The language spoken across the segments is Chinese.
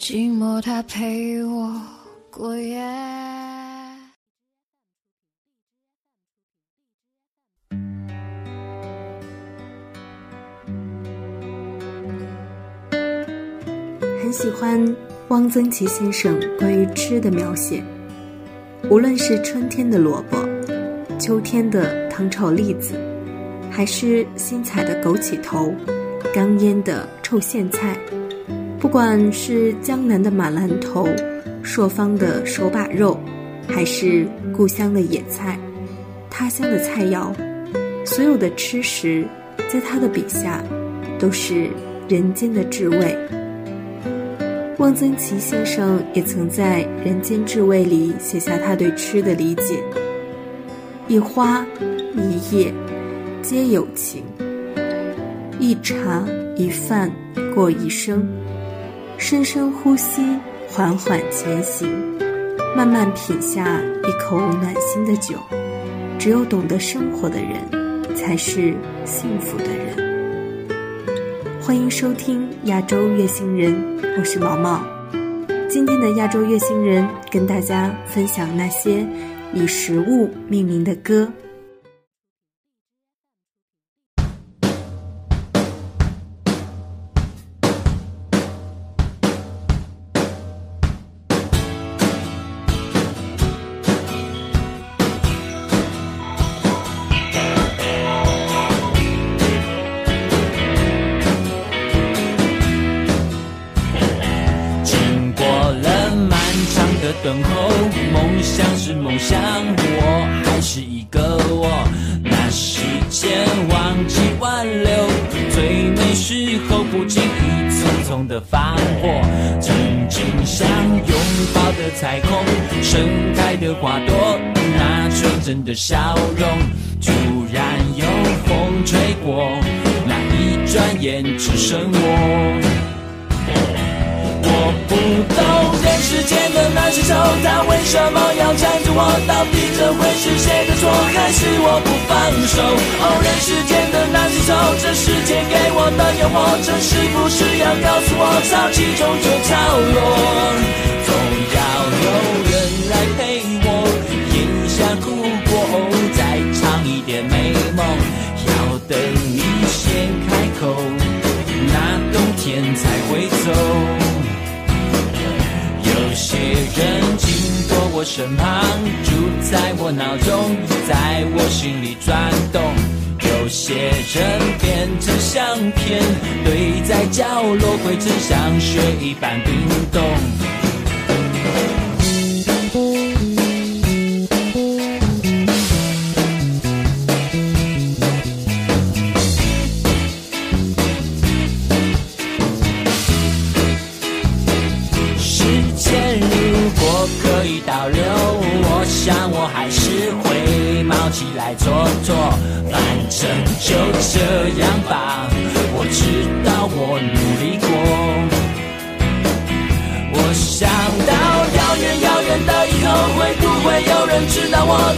寂寞它陪我过夜。很喜欢汪曾祺先生关于吃的描写，无论是春天的萝卜，秋天的糖炒栗子，还是新采的枸杞头，刚腌的臭苋菜。不管是江南的马兰头、朔方的手把肉，还是故乡的野菜、他乡的菜肴，所有的吃食，在他的笔下都是人间的至味。汪曾祺先生也曾在《人间至味》里写下他对吃的理解：一花一叶皆有情，一茶一饭过一生。深深呼吸，缓缓前行，慢慢品下一口暖心的酒。只有懂得生活的人，才是幸福的人。欢迎收听《亚洲月星人》，我是毛毛。今天的《亚洲月星人》跟大家分享那些以食物命名的歌。拥抱的彩虹，盛开的花朵，那纯真的笑容，突然有风吹过，那一转眼只剩我，我不懂。人世间的那些愁，它为什么要缠着我？到底这会是谁的错，还是我不放手？哦，人世间的那些愁，这世界给我的诱惑，这是不是要告诉我潮起终究潮落，总要有人来陪我咽下苦果。再尝一点美梦，要等你先开口，那冬天才会走。别人经过我身旁，住在我脑中，在我心里转动。有些人变成相片，堆在角落，灰尘像雪一般冰冻。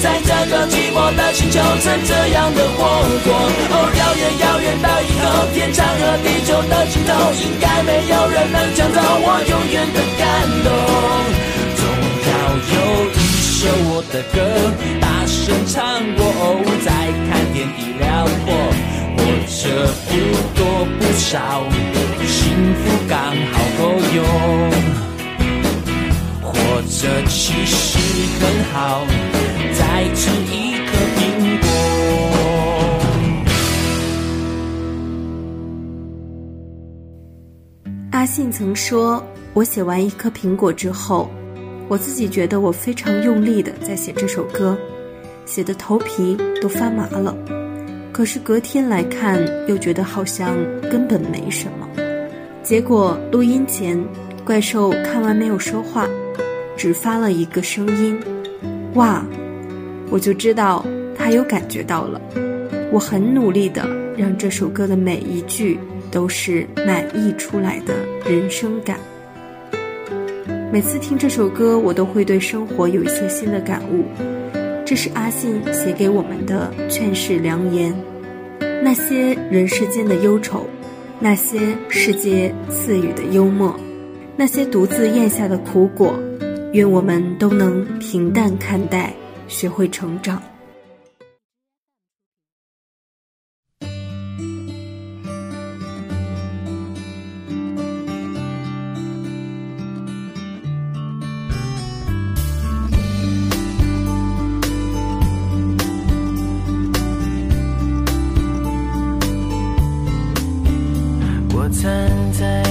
在这个寂寞的星球，曾这样的活过。哦，遥远遥远的以后，天长和地久的尽头，应该没有人能抢走我永远的感动。总要有一首我的歌，大声唱过。哦，在看天地辽阔，或者不多不少，幸福刚好够用。其实好，再吃一苹果。阿信曾说：“我写完一颗苹果之后，我自己觉得我非常用力的在写这首歌，写的头皮都发麻了。可是隔天来看，又觉得好像根本没什么。结果录音前，怪兽看完没有说话。”只发了一个声音，哇！我就知道他有感觉到了。我很努力的让这首歌的每一句都是满意出来的人生感。每次听这首歌，我都会对生活有一些新的感悟。这是阿信写给我们的劝世良言：那些人世间的忧愁，那些世界赐予的幽默，那些独自咽下的苦果。愿我们都能平淡看待，学会成长。我站在。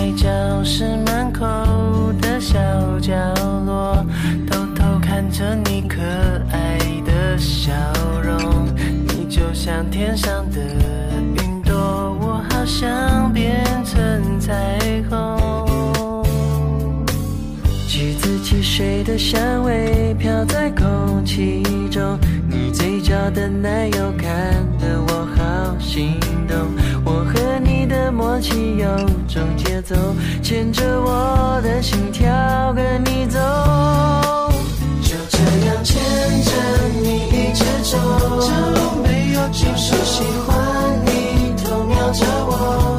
水的香味飘在空气中，你嘴角的奶油看得我好心动。我和你的默契有种节奏，牵着我的心跳跟你走。就这样牵着你一直走，这路没有就是喜欢你偷瞄着我。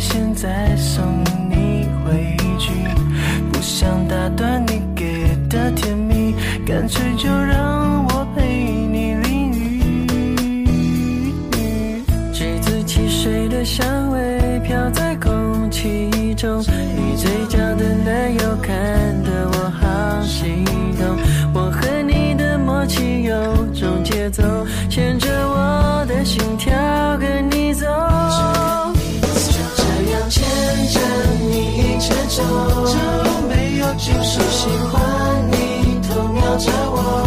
现在送你回去，不想打断你给的甜蜜，干脆就让我陪你淋雨。橘子汽水的香。味。就是喜欢你，偷瞄着我。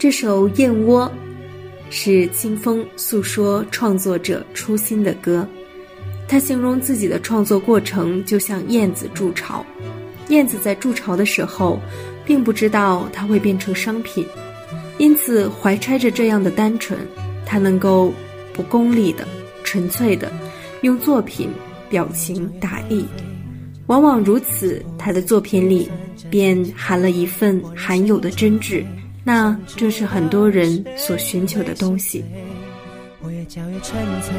这首《燕窝》，是清风诉说创作者初心的歌。他形容自己的创作过程就像燕子筑巢，燕子在筑巢的时候，并不知道它会变成商品，因此怀揣着这样的单纯，他能够不功利的、纯粹的，用作品表情达意。往往如此，他的作品里便含了一份罕有的真挚。那这是很多人所寻求的东西。我越嚼越沉醉，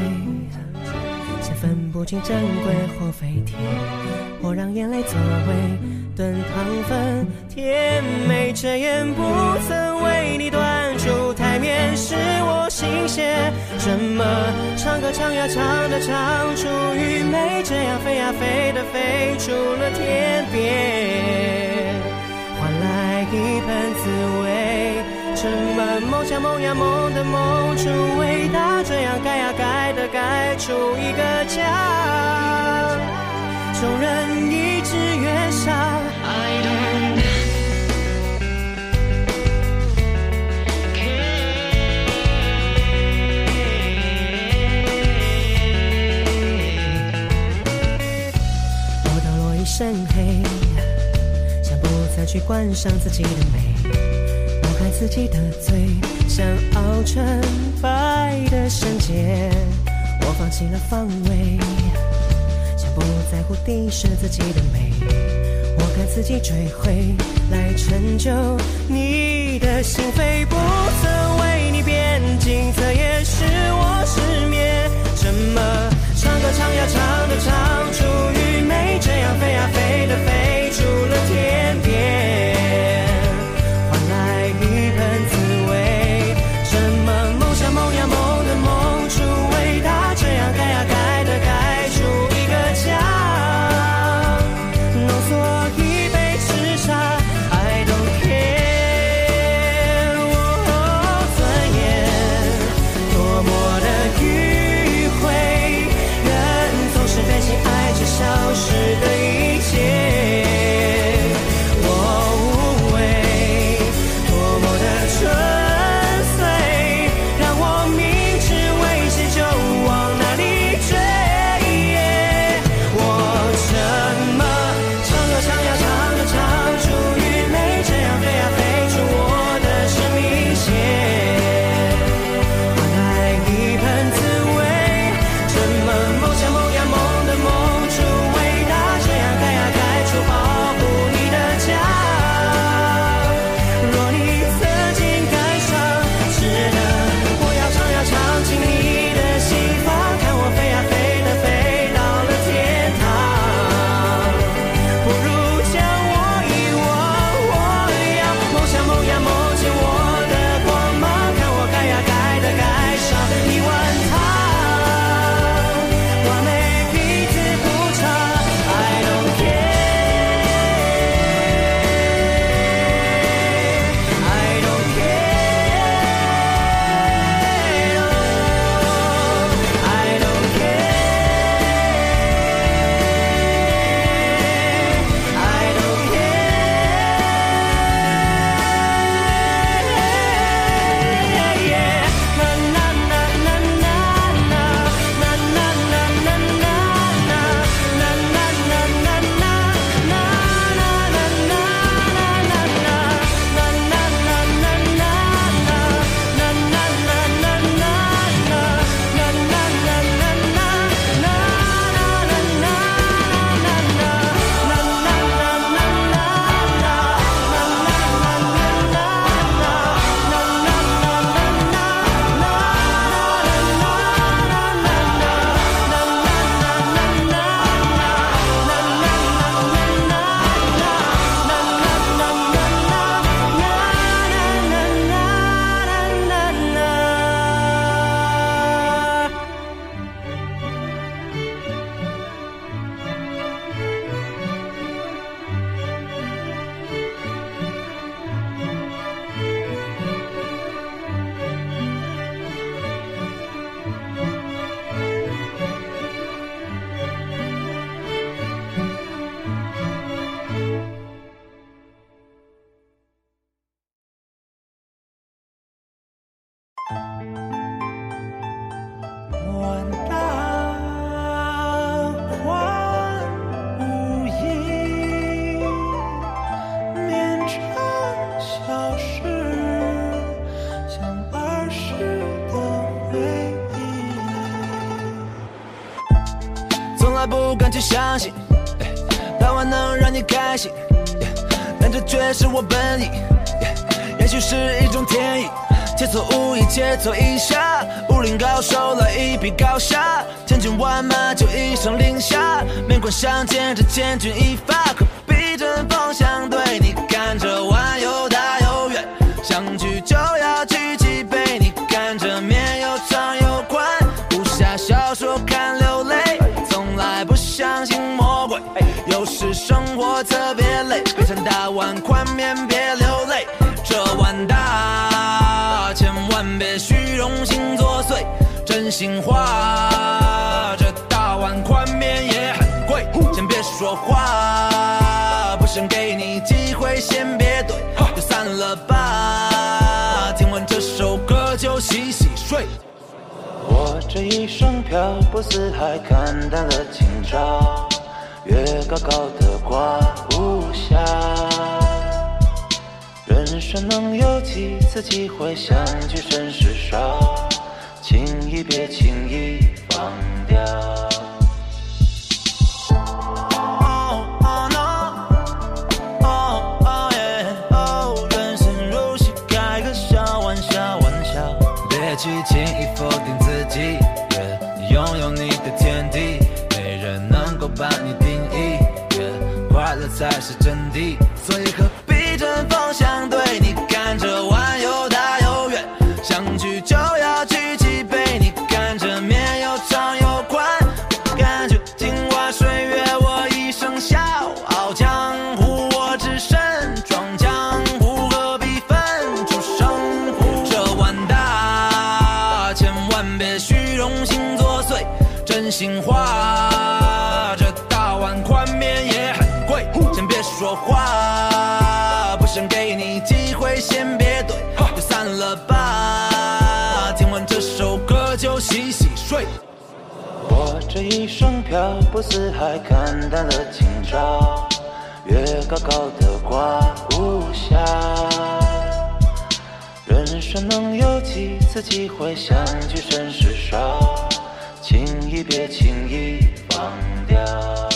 却分不清珍贵或飞天。我让眼泪作为炖汤粉，甜美这言不曾为你断出台面，是我心血。什么唱歌唱呀唱的唱出愚昧，这样飞呀飞的飞出了天边。一盆滋味，盛满梦想梦呀梦的梦出伟大，这样盖呀盖的盖出一个家，众人一直远傻。我掉落一身。去观赏自己的美，抹开自己的嘴，想熬成白的圣洁。我放弃了防卫，想不在乎地是自己的美，我该自己追回，来成就你的心扉。不曾为你变金色，也是我失眠。怎么唱歌唱呀唱的唱出愚昧，这样飞呀飞。开心，但这却是我本意。也许是一种天意，切磋武艺，切磋一下。武林高手来一比高下，千军万马就一声令下。面馆相见这千钧一发，何必针锋相对？你看这碗又大又圆，相聚。是生活特别累，别想大碗宽面，别流泪。这碗大，千万别虚荣心作祟。真心话，这大碗宽面也很贵。先别说话，不想给你机会，先别怼，就散了吧。听完这首歌就洗洗睡。我这一生漂泊四海，看淡了今朝。月高高的挂无暇，人生能有几次机会相聚？真是少，轻易别轻易放掉。是真谛。这一生漂泊四海，看淡了今朝。月高高的挂无暇。人生能有几次机会相聚，甚是少，情谊别轻易放掉。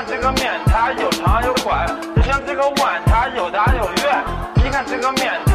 看这个面，它又长又宽；就像这个碗，它又大又圆。你看这个面。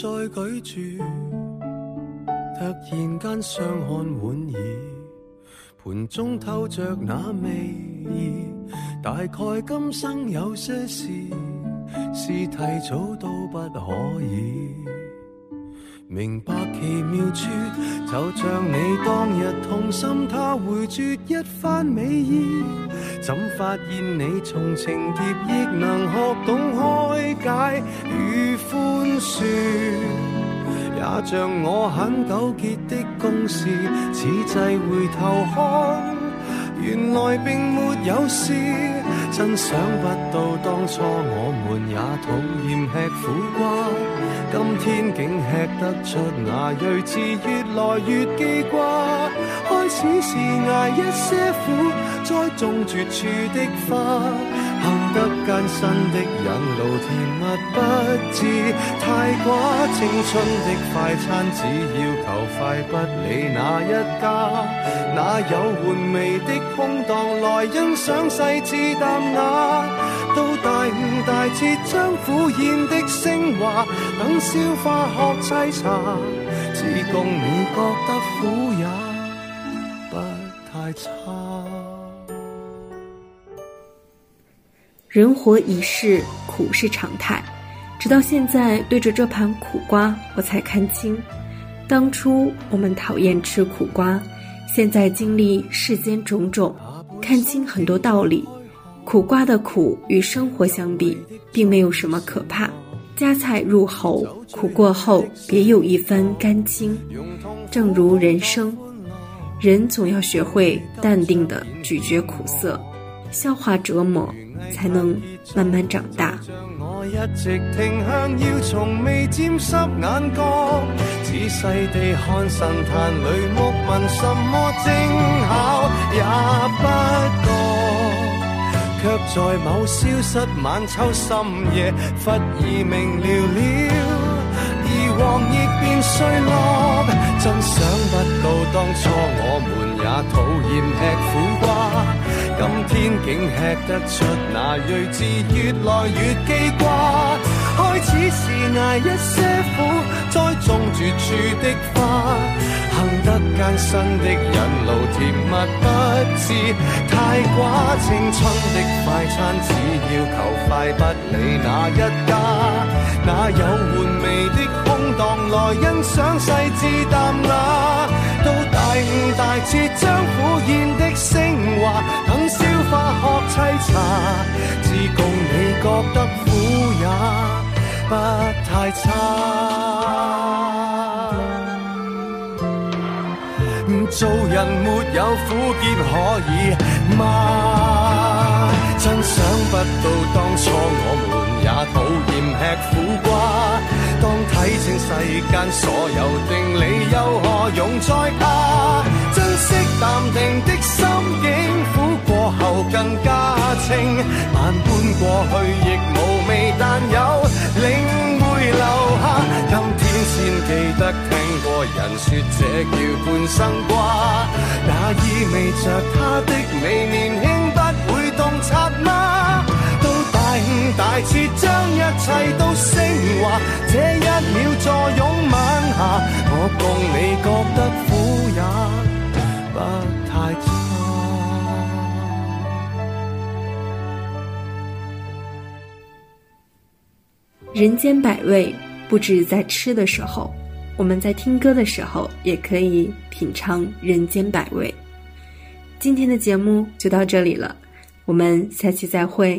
再舉箸，突然間相看莞尔，盤中透着那味意，大概今生有些事，是提早都不可以。明白奇妙处，就像你当日痛心，他回绝一番美意，怎发现你从情劫亦能学懂开解与宽恕？也像我很纠结的公事，此际回头看，原来并没有事，真想不到当初我们也讨厌吃苦瓜。今天竟吃得出那睿智，越来越记挂。开始是挨一些苦，栽种绝处的花，行得艰辛的引路，甜蜜。太寡青春的快餐，只要求快，不理那一家，哪有玩味的空档来欣赏细致淡雅？到大五大节，将苦宴的升华，等消化学沏茶，只共你觉得苦也不太差。人活一世，苦是常态。直到现在，对着这盘苦瓜，我才看清，当初我们讨厌吃苦瓜，现在经历世间种种，看清很多道理。苦瓜的苦与生活相比，并没有什么可怕。夹菜入喉，苦过后别有一番甘清。正如人生，人总要学会淡定的咀嚼苦涩。消化折磨，才能慢慢长大。像我一直停向要从未沾湿眼角，仔细地看神坛里木问什么精巧也不觉，却在某消失晚秋深夜，忽已明了了。往亦变衰落，真想不到当初我们也讨厌吃苦瓜。今天竟吃得出那睿智，越来越记挂。开始是挨一些苦，栽种绝处的花。行得艰辛的引路，甜蜜不知太寡。青春的快餐，只要求快，不理哪一家。哪有回味的空档来欣赏细致淡雅？大節將苦澀的升华等消化學沏茶，至共你覺得苦也不太差。做人沒有苦涩可以嗎？真想不到當初我們也討厭吃苦瓜。睇清世间所有定理，又何用再怕？珍惜淡定的心境，苦过后更加清。万般过去亦无味，但有领会留下。今天先记得听过人说，这叫半生瓜。那意味着他的你年轻不会洞察吗？排次将一切都升华，这一秒再勇猛下，我共你觉得苦也不太差。人间百味，不止在吃的时候，我们在听歌的时候，也可以品尝人间百味。今天的节目就到这里了，我们下期再会。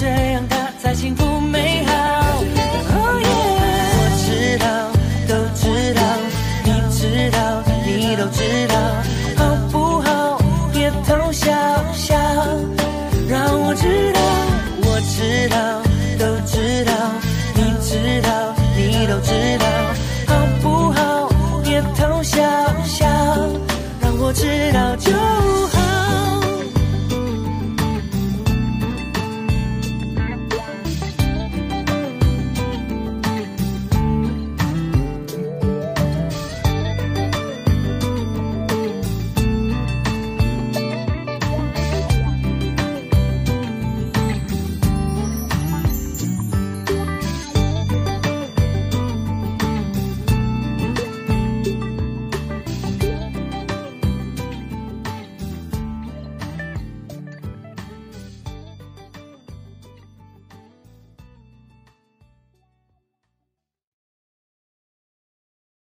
这样他才幸福美好。我知道，都知道，你知道，你都知道，好不好？别偷笑笑，让我知道，我知道，都。知